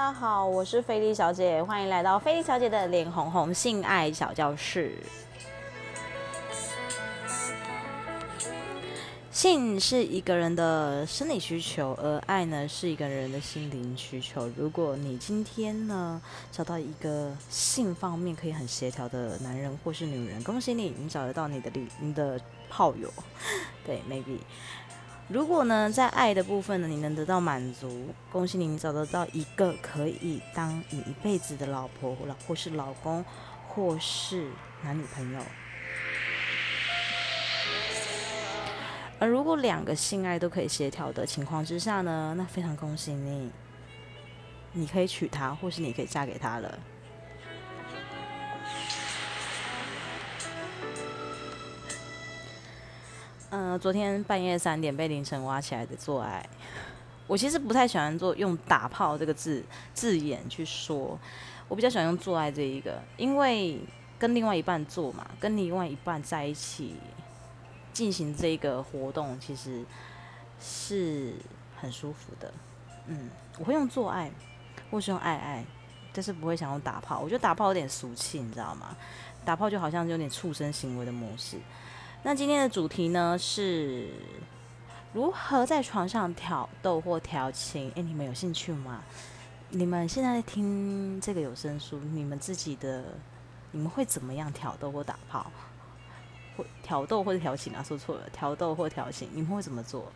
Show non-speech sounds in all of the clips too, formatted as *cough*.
大家好，我是菲利小姐，欢迎来到菲利小姐的脸红红性爱小教室。性是一个人的生理需求，而爱呢是一个人的心灵需求。如果你今天呢找到一个性方面可以很协调的男人或是女人，恭喜你，你找得到你的你你的炮友。对，maybe。如果呢在爱的部分呢你能得到满足，恭喜你，你找得到一个可以当你一辈子的老婆或或是老公或是男女朋友。而如果两个性爱都可以协调的情况之下呢，那非常恭喜你，你可以娶她，或是你可以嫁给他了。嗯，昨天半夜三点被凌晨挖起来的做爱，我其实不太喜欢做用打炮这个字字眼去说，我比较喜欢用做爱这一个，因为跟另外一半做嘛，跟另外一半在一起。进行这个活动其实是很舒服的，嗯，我会用做爱，或是用爱爱，但是不会想用打炮。我觉得打炮有点俗气，你知道吗？打炮就好像有点畜生行为的模式。那今天的主题呢是如何在床上挑逗或调情？诶，你们有兴趣吗？你们现在听这个有声书，你们自己的你们会怎么样挑逗或打炮？或挑逗或者调情啊，说错了，挑逗或调情，你们会怎么做？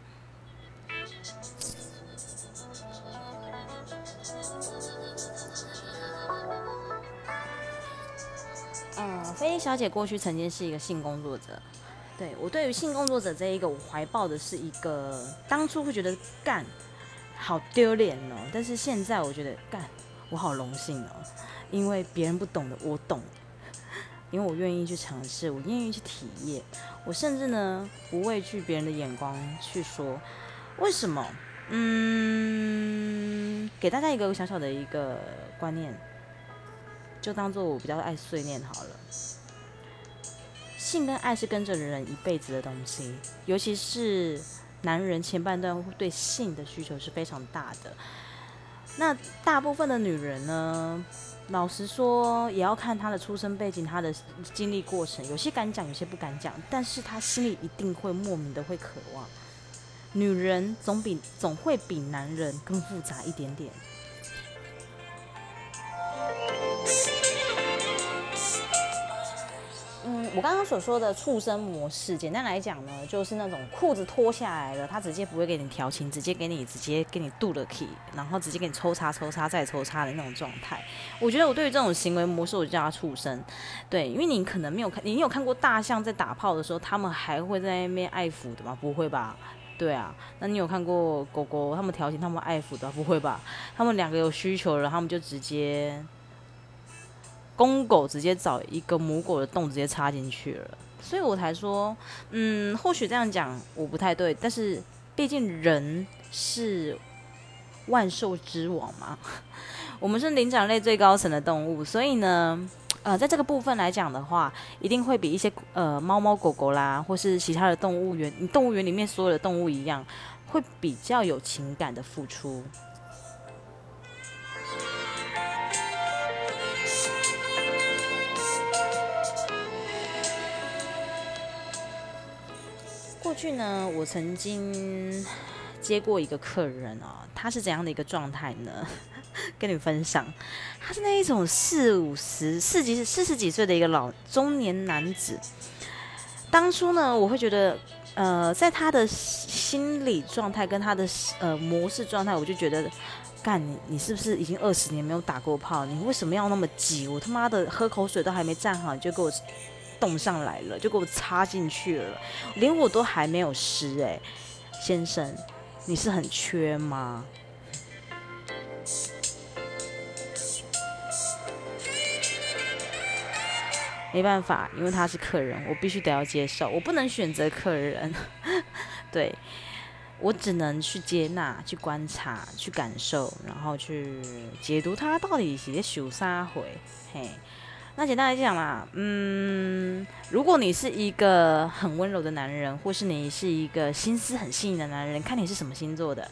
嗯，菲小姐过去曾经是一个性工作者，对我对于性工作者这一个，我怀抱的是一个当初会觉得干好丢脸哦，但是现在我觉得干我好荣幸哦，因为别人不懂的我懂。因为我愿意去尝试，我愿意去体验，我甚至呢不畏惧别人的眼光去说为什么？嗯，给大家一个小小的一个观念，就当做我比较爱碎念好了。性跟爱是跟着人一辈子的东西，尤其是男人前半段对性的需求是非常大的。那大部分的女人呢？老实说，也要看她的出生背景、她的经历过程。有些敢讲，有些不敢讲，但是她心里一定会莫名的会渴望。女人总比总会比男人更复杂一点点。我刚刚所说的畜生模式，简单来讲呢，就是那种裤子脱下来了，他直接不会给你调情，直接给你直接给你渡了 key，然后直接给你抽插抽插再抽插的那种状态。我觉得我对于这种行为模式，我就叫他畜生。对，因为你可能没有看，你有看过大象在打炮的时候，他们还会在那边爱抚的吗？不会吧？对啊，那你有看过狗狗他们调情，他们爱抚的？不会吧？他们两个有需求了，他们就直接。公狗直接找一个母狗的洞直接插进去了，所以我才说，嗯，或许这样讲我不太对，但是毕竟人是万兽之王嘛，*laughs* 我们是灵长类最高层的动物，所以呢，呃，在这个部分来讲的话，一定会比一些呃猫猫狗狗啦，或是其他的动物园，动物园里面所有的动物一样，会比较有情感的付出。去呢，我曾经接过一个客人哦，他是怎样的一个状态呢？*laughs* 跟你分享，他是那一种四五十、四几、四十几岁的一个老中年男子。当初呢，我会觉得，呃，在他的心理状态跟他的呃模式状态，我就觉得，干你，你是不是已经二十年没有打过炮？你为什么要那么急？我他妈的喝口水都还没站好，你就给我。冻上来了，就给我插进去了，连我都还没有湿哎，先生，你是很缺吗？没办法，因为他是客人，我必须得要接受，我不能选择客人，*laughs* 对我只能去接纳、去观察、去感受，然后去解读他到底是在修啥回，嘿。那简单来讲啦，嗯，如果你是一个很温柔的男人，或是你是一个心思很细腻的男人，看你是什么星座的，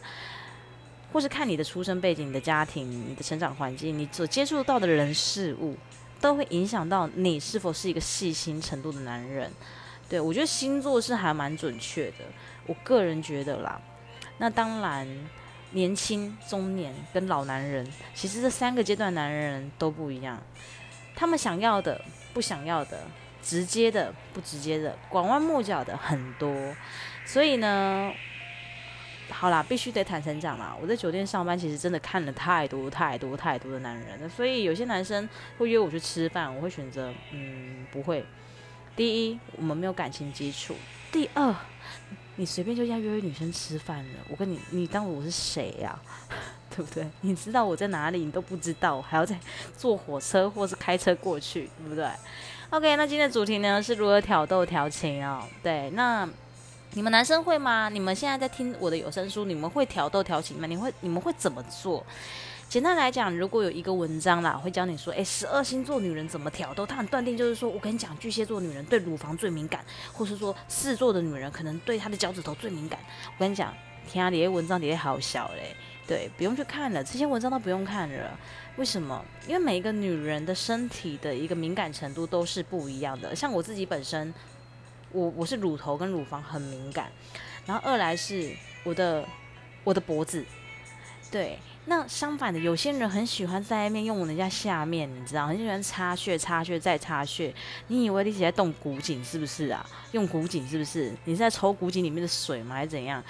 或是看你的出生背景、你的家庭、你的成长环境、你所接触到的人事物，都会影响到你是否是一个细心程度的男人。对我觉得星座是还蛮准确的，我个人觉得啦。那当然，年轻、中年跟老男人，其实这三个阶段男人都不一样，他们想要的、不想要的、直接的、不直接的、拐弯抹角的很多，所以呢。好啦，必须得坦诚讲啦。我在酒店上班，其实真的看了太多太多太多的男人了。所以有些男生会约我去吃饭，我会选择嗯不会。第一，我们没有感情基础；第二，你随便就要约女生吃饭了，我跟你，你当我是谁呀？*laughs* 对不对？你知道我在哪里，你都不知道，还要再 *laughs* 坐火车或是开车过去，对不对？OK，那今天的主题呢是如何挑逗调情啊？对，那。你们男生会吗？你们现在在听我的有声书，你们会挑逗调情吗？你会你们会怎么做？简单来讲，如果有一个文章啦，会教你说，诶，十二星座女人怎么挑逗？他很断定就是说，我跟你讲，巨蟹座女人对乳房最敏感，或是说狮子座的女人可能对她的脚趾头最敏感。我跟你讲，天啊，这些文章底下好小嘞，对，不用去看了，这些文章都不用看了。为什么？因为每一个女人的身体的一个敏感程度都是不一样的。像我自己本身。我我是乳头跟乳房很敏感，然后二来是我的我的脖子，对，那相反的，有些人很喜欢在外面用人家下面，你知道，很喜欢插穴、插穴再插穴。你以为你在动骨颈是不是啊？用骨颈是不是？你是在抽骨颈里面的水吗？还是怎样？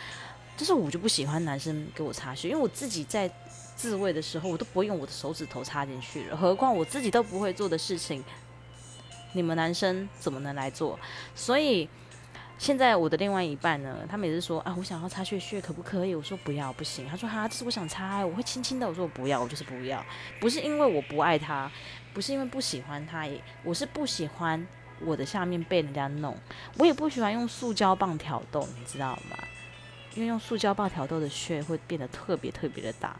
就是我就不喜欢男生给我插穴，因为我自己在自慰的时候，我都不会用我的手指头插进去了，何况我自己都不会做的事情。你们男生怎么能来做？所以现在我的另外一半呢，他每次说啊，我想要擦血血，可不可以？我说不要，不行。他说哈，这是我想擦，我会轻轻的。我说我不要，我就是不要。不是因为我不爱他，不是因为不喜欢他，我是不喜欢我的下面被人家弄。我也不喜欢用塑胶棒挑逗，你知道吗？因为用塑胶棒挑逗的穴会变得特别特别的大，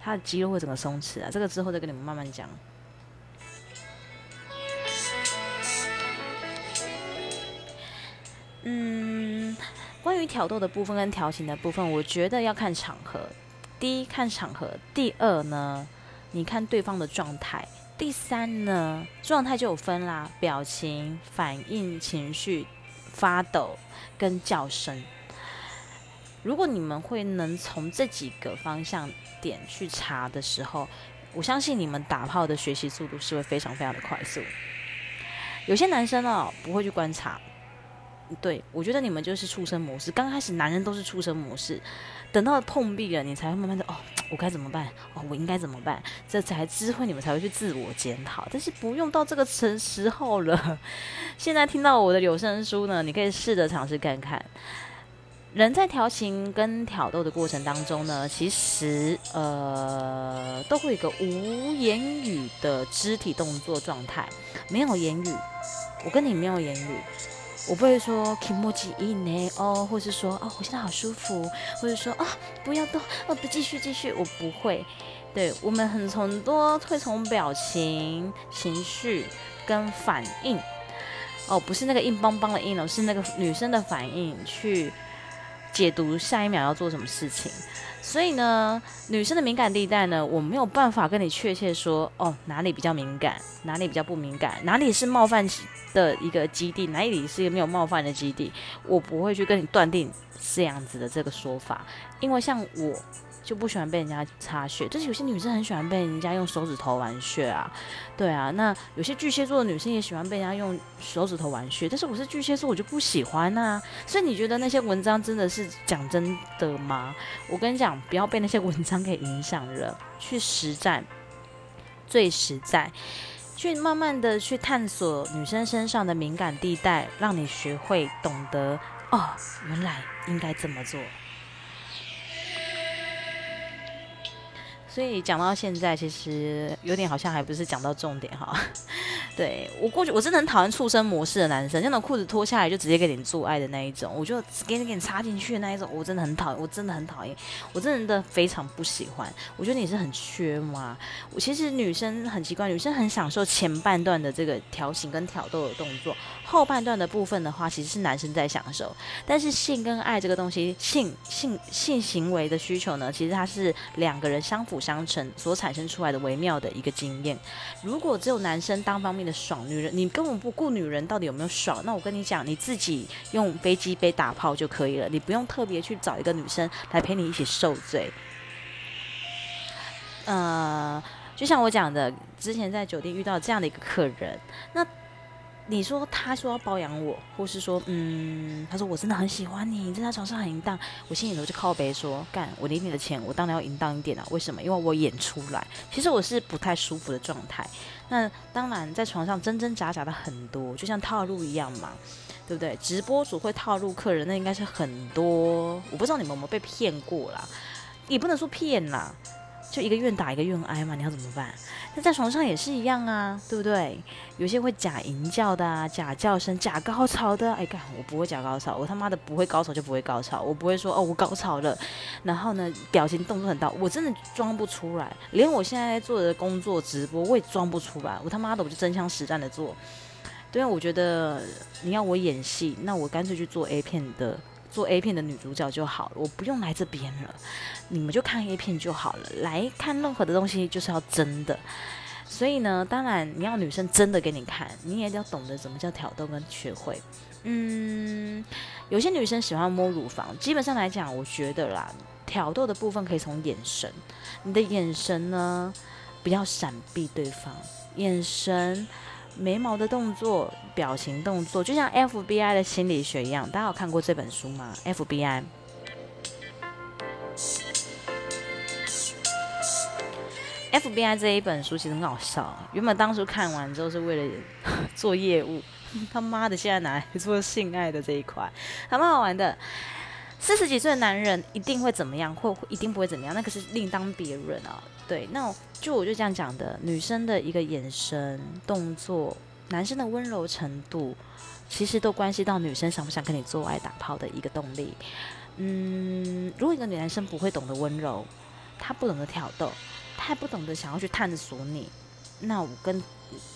他的肌肉会整个松弛啊。这个之后再跟你们慢慢讲。嗯，关于挑逗的部分跟调情的部分，我觉得要看场合。第一，看场合；第二呢，你看对方的状态；第三呢，状态就有分啦，表情、反应、情绪、发抖跟叫声。如果你们会能从这几个方向点去查的时候，我相信你们打炮的学习速度是会非常非常的快速。有些男生哦，不会去观察。对，我觉得你们就是畜生模式。刚开始男人都是畜生模式，等到碰壁了，你才会慢慢的哦，我该怎么办？哦，我应该怎么办？这才知会你们才会去自我检讨。但是不用到这个时时候了。现在听到我的有声书呢，你可以试着尝试看看。人在调情跟挑逗的过程当中呢，其实呃都会有个无言语的肢体动作状态，没有言语，我跟你没有言语。我不会说 “kimoji in 哦，或是说哦，我现在好舒服，或者说啊，不要动哦，不继续继续，我不会。对我们很从多会从表情、情绪跟反应哦，不是那个硬邦邦的硬哦，是那个女生的反应去解读下一秒要做什么事情。所以呢，女生的敏感地带呢，我没有办法跟你确切说哦，哪里比较敏感，哪里比较不敏感，哪里是冒犯的一个基地，哪里是一个没有冒犯的基地，我不会去跟你断定这样子的这个说法，因为像我。就不喜欢被人家擦血，就是有些女生很喜欢被人家用手指头玩血啊，对啊，那有些巨蟹座的女生也喜欢被人家用手指头玩血，但是我是巨蟹座，我就不喜欢呐。所以你觉得那些文章真的是讲真的吗？我跟你讲，不要被那些文章给影响了，去实战最实在，去慢慢的去探索女生身上的敏感地带，让你学会懂得哦，原来应该这么做。所以讲到现在，其实有点好像还不是讲到重点哈。对我过去我真的很讨厌畜生模式的男生，那种裤子脱下来就直接给你做爱的那一种，我就给你给你插进去的那一种，我真的很讨厌，我真的很讨厌，我真的非常不喜欢。我觉得你是很缺吗？我其实女生很奇怪，女生很享受前半段的这个调情跟挑逗的动作，后半段的部分的话，其实是男生在享受。但是性跟爱这个东西，性性性行为的需求呢，其实它是两个人相辅相成所产生出来的微妙的一个经验。如果只有男生单方面的爽，女人你根本不顾女人到底有没有爽，那我跟你讲，你自己用飞机杯打炮就可以了，你不用特别去找一个女生来陪你一起受罪。呃，就像我讲的，之前在酒店遇到这样的一个客人，那。你说他说要包养我，或是说，嗯，他说我真的很喜欢你，在他床上很淫荡，我心里头就靠背说，干，我领你的钱，我当然要淫荡一点啊。为什么？因为我演出来，其实我是不太舒服的状态。那当然，在床上真真假假的很多，就像套路一样嘛，对不对？直播主会套路客人，那应该是很多。我不知道你们有没有被骗过啦，也不能说骗啦。就一个愿打一个愿挨嘛，你要怎么办？那在床上也是一样啊，对不对？有些会假淫叫的啊，假叫声、假高潮的。哎，干，我不会假高潮，我他妈的不会高潮就不会高潮，我不会说哦我高潮了，然后呢表情动作很大，我真的装不出来。连我现在做的工作直播我也装不出来，我他妈的我就真枪实弹的做。对啊，我觉得你要我演戏，那我干脆去做 A 片的。做 A 片的女主角就好了，我不用来这边了，你们就看 A 片就好了。来看任何的东西就是要真的，所以呢，当然你要女生真的给你看，你也要懂得怎么叫挑逗跟学会。嗯，有些女生喜欢摸乳房，基本上来讲，我觉得啦，挑逗的部分可以从眼神，你的眼神呢，不要闪避对方，眼神。眉毛的动作、表情动作，就像 FBI 的心理学一样。大家有看过这本书吗？FBI，FBI 这一本书其实很好笑。原本当初看完之后是为了做业务，*laughs* 他妈的现在拿来做性爱的这一块，还蛮好玩的。四十几岁的男人一定会怎么样，或一定不会怎么样，那个是另当别论啊。对，那就我就这样讲的，女生的一个眼神、动作，男生的温柔程度，其实都关系到女生想不想跟你做爱打炮的一个动力。嗯，如果一个女男生不会懂得温柔，他不懂得挑逗，他不懂得想要去探索你，那我跟。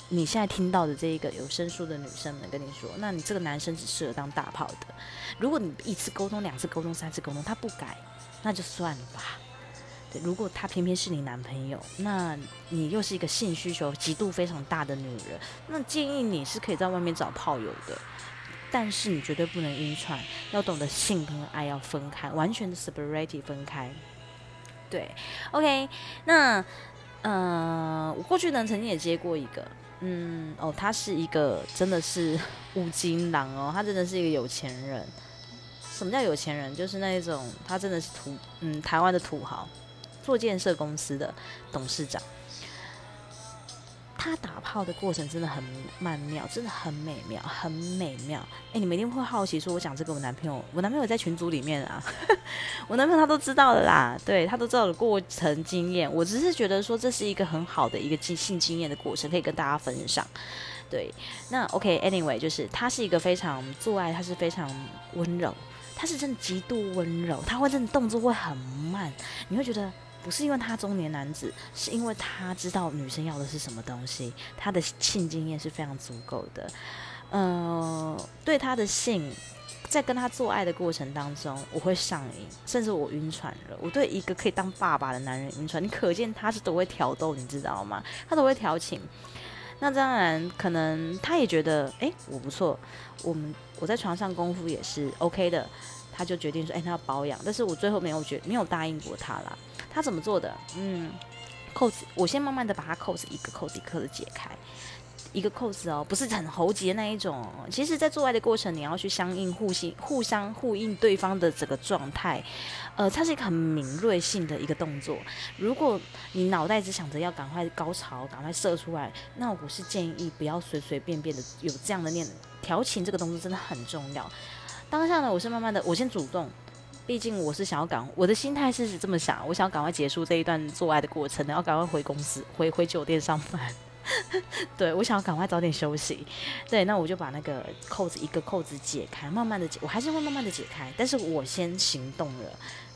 你现在听到的这一个有声书的女生们跟你说，那你这个男生只适合当大炮的。如果你一次沟通、两次沟通、三次沟通，他不改，那就算了吧。对，如果他偏偏是你男朋友，那你又是一个性需求极度非常大的女人，那建议你是可以在外面找炮友的，但是你绝对不能晕船，要懂得性跟爱要分开，完全的 separate 分开。对，OK，那。嗯，我过去呢曾经也接过一个，嗯，哦，他是一个真的是 *laughs* 五金郎哦，他真的是一个有钱人。什么叫有钱人？就是那一种，他真的是土，嗯，台湾的土豪，做建设公司的董事长。他打炮的过程真的很曼妙，真的很美妙，很美妙。哎，你们一定会好奇，说我讲这个我男朋友，我男朋友在群组里面啊，*laughs* 我男朋友他都知道的啦，对他都知道的过程经验。我只是觉得说这是一个很好的一个性经验的过程，可以跟大家分享。对，那 OK，Anyway，就是他是一个非常做爱，他是非常温柔，他是真的极度温柔，他会真的动作会很慢，你会觉得。不是因为他中年男子，是因为他知道女生要的是什么东西，他的性经验是非常足够的。呃，对他的性，在跟他做爱的过程当中，我会上瘾，甚至我晕船了。我对一个可以当爸爸的男人晕船，你可见他是都会挑逗，你知道吗？他都会调情。那当然，可能他也觉得，哎，我不错，我们我在床上功夫也是 OK 的，他就决定说，哎，他要保养。但是我最后没有决，没有答应过他啦。他怎么做的？嗯，扣子，我先慢慢的把它扣子一个扣子一个的解开，一个扣子哦，不是很喉结那一种。其实，在做爱的过程，你要去相应、互信、互相呼应对方的这个状态，呃，它是一个很敏锐性的一个动作。如果你脑袋只想着要赶快高潮、赶快射出来，那我是建议不要随随便便的有这样的念调情，这个动作真的很重要。当下呢，我是慢慢的，我先主动。毕竟我是想要赶，我的心态是这么想，我想要赶快结束这一段做爱的过程，然后赶快回公司，回回酒店上班。*laughs* 对我想要赶快早点休息。对，那我就把那个扣子一个扣子解开，慢慢的解，我还是会慢慢的解开，但是我先行动了。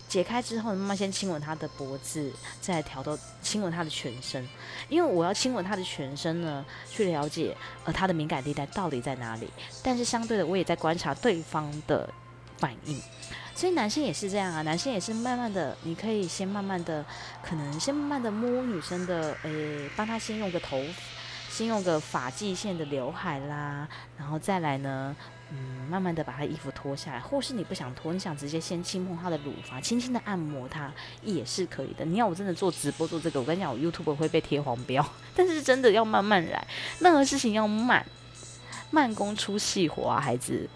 解开之后，慢慢先亲吻他的脖子，再调到亲吻他的全身，因为我要亲吻他的全身呢，去了解呃他的敏感地带到底在哪里。但是相对的，我也在观察对方的反应。所以男生也是这样啊，男生也是慢慢的，你可以先慢慢的，可能先慢慢的摸女生的，诶，帮他先用个头，先用个发际线的刘海啦，然后再来呢，嗯，慢慢的把他衣服脱下来，或是你不想脱，你想直接先轻摸他的乳房，轻轻的按摩他也是可以的。你要我真的做直播做这个，我跟你讲，我 YouTube 会被贴黄标，*laughs* 但是真的要慢慢来，任何事情要慢，慢工出细活啊，孩子。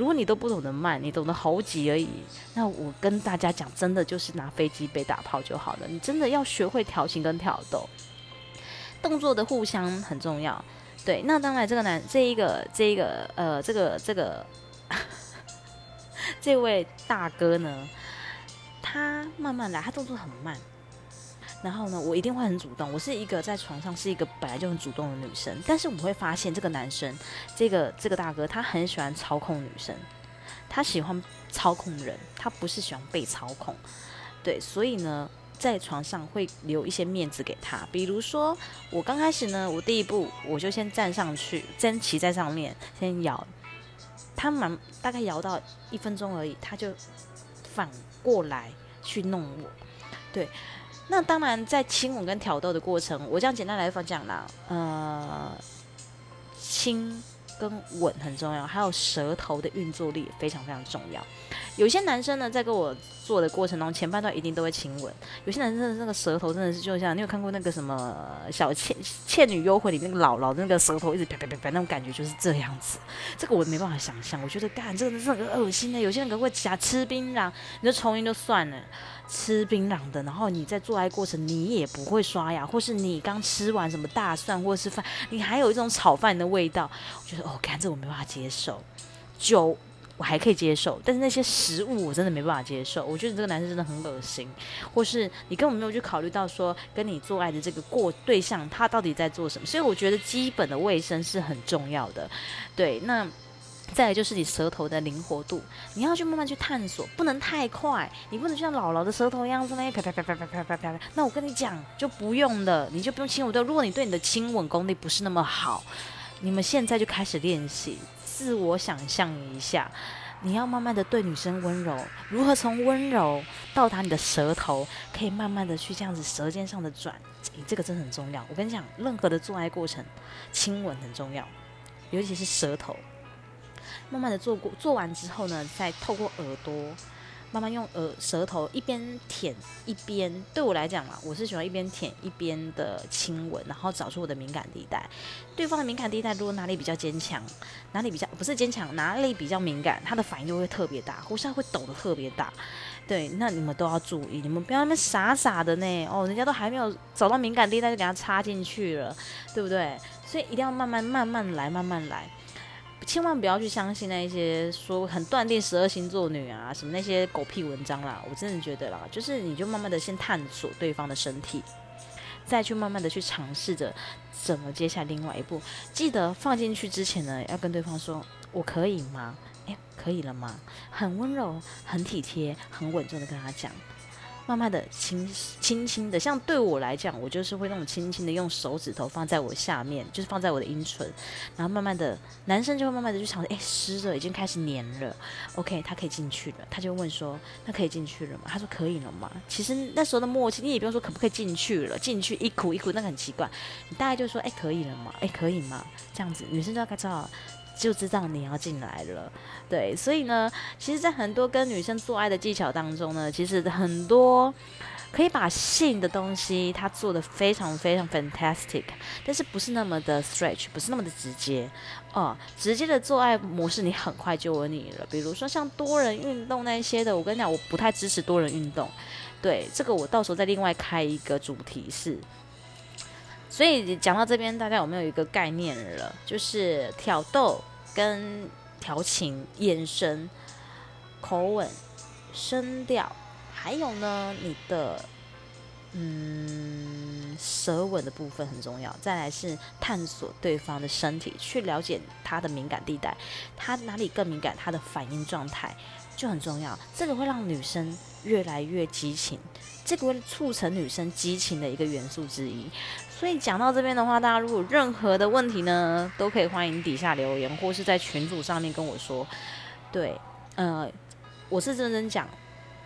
如果你都不懂得慢，你懂得猴急而已，那我跟大家讲，真的就是拿飞机被打炮就好了。你真的要学会调情跟挑逗，动作的互相很重要。对，那当然这个男这一个这一个呃这个这个 *laughs* 这位大哥呢，他慢慢来，他动作很慢。然后呢，我一定会很主动。我是一个在床上是一个本来就很主动的女生，但是我们会发现这个男生，这个这个大哥，他很喜欢操控女生，他喜欢操控人，他不是喜欢被操控。对，所以呢，在床上会留一些面子给他。比如说，我刚开始呢，我第一步我就先站上去，先骑在上面，先摇。他蛮大概摇到一分钟而已，他就反过来去弄我。对。那当然，在亲吻跟挑逗的过程，我这样简单来讲啦，呃，亲跟吻很重要，还有舌头的运作力也非常非常重要。有些男生呢，在跟我做的过程中，前半段一定都会亲吻；有些男生的那个舌头真的是就像你有看过那个什么《小倩倩女幽魂》里那个姥姥那个舌头一直啪啪啪啪那种感觉就是这样子。这个我没办法想象，我觉得干这个是很恶心的。有些人可能会夹吃槟榔，你就抽烟就算了。吃槟榔的，然后你在做爱过程，你也不会刷牙，或是你刚吃完什么大蒜或是饭，你还有一种炒饭的味道，我觉得哦，看这我没办法接受。酒我还可以接受，但是那些食物我真的没办法接受。我觉得你这个男生真的很恶心，或是你根本没有去考虑到说跟你做爱的这个过对象他到底在做什么，所以我觉得基本的卫生是很重要的。对，那。再来就是你舌头的灵活度，你要去慢慢去探索，不能太快，你不能像姥姥的舌头一样在那啪啪啪啪啪啪啪啪。那我跟你讲，就不用了，你就不用亲吻。对，如果你对你的亲吻功力不是那么好，你们现在就开始练习，自我想象一下，你要慢慢的对女生温柔，如何从温柔到达你的舌头，可以慢慢的去这样子舌尖上的转，这个真的很重要。我跟你讲，任何的做爱过程，亲吻很重要，尤其是舌头。慢慢的做过，做完之后呢，再透过耳朵，慢慢用呃舌头一边舔一边，对我来讲嘛，我是喜欢一边舔一边的亲吻，然后找出我的敏感地带。对方的敏感地带如果哪里比较坚强，哪里比较不是坚强，哪里比较敏感，他的反应就会特别大，呼吸会抖得特别大。对，那你们都要注意，你们不要那么傻傻的呢。哦，人家都还没有找到敏感地带就给他插进去了，对不对？所以一定要慢慢慢慢来，慢慢来。千万不要去相信那一些说很断定十二星座女啊什么那些狗屁文章啦！我真的觉得啦，就是你就慢慢的先探索对方的身体，再去慢慢的去尝试着怎么接下另外一步。记得放进去之前呢，要跟对方说我可以吗？诶，可以了吗？很温柔、很体贴、很稳重的跟他讲。慢慢的轻轻轻的，像对我来讲，我就是会那种轻轻的用手指头放在我下面，就是放在我的阴唇，然后慢慢的，男生就会慢慢的去尝试，哎，湿了，已经开始黏了，OK，他可以进去了，他就问说，那可以进去了吗？他说可以了吗？其实那时候的默契，你也不用说可不可以进去了，进去一苦一苦，那个很奇怪，你大概就说，哎，可以了吗？哎，可以吗？这样子，女生就要该知道。就知道你要进来了，对，所以呢，其实，在很多跟女生做爱的技巧当中呢，其实很多可以把性的东西，它做的非常非常 fantastic，但是不是那么的 stretch，不是那么的直接哦，直接的做爱模式，你很快就有你了。比如说像多人运动那些的，我跟你讲，我不太支持多人运动，对，这个我到时候再另外开一个主题是。所以讲到这边，大家有没有一个概念了？就是挑逗。跟调情、眼神、口吻、声调，还有呢，你的嗯舌吻的部分很重要，再来是探索对方的身体，去了解他的敏感地带，他哪里更敏感，他的反应状态就很重要。这个会让女生越来越激情，这个会促成女生激情的一个元素之一。所以讲到这边的话，大家如果有任何的问题呢，都可以欢迎底下留言，或是在群组上面跟我说。对，呃，我是认真讲。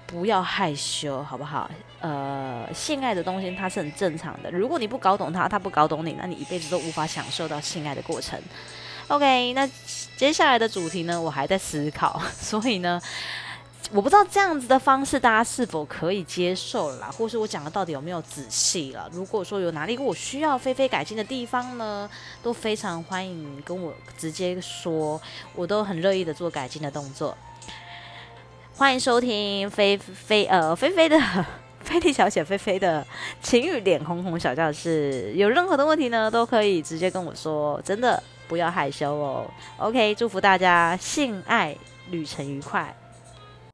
不要害羞，好不好？呃，性爱的东西它是很正常的。如果你不搞懂它，它不搞懂你，那你一辈子都无法享受到性爱的过程。OK，那接下来的主题呢，我还在思考，所以呢，我不知道这样子的方式大家是否可以接受啦，或是我讲的到底有没有仔细了？如果说有哪里我需要菲菲改进的地方呢，都非常欢迎跟我直接说，我都很乐意的做改进的动作。欢迎收听菲菲呃菲菲的菲利小姐菲菲的情侣脸红红小教室。有任何的问题呢，都可以直接跟我说，真的不要害羞哦。OK，祝福大家性爱旅程愉快。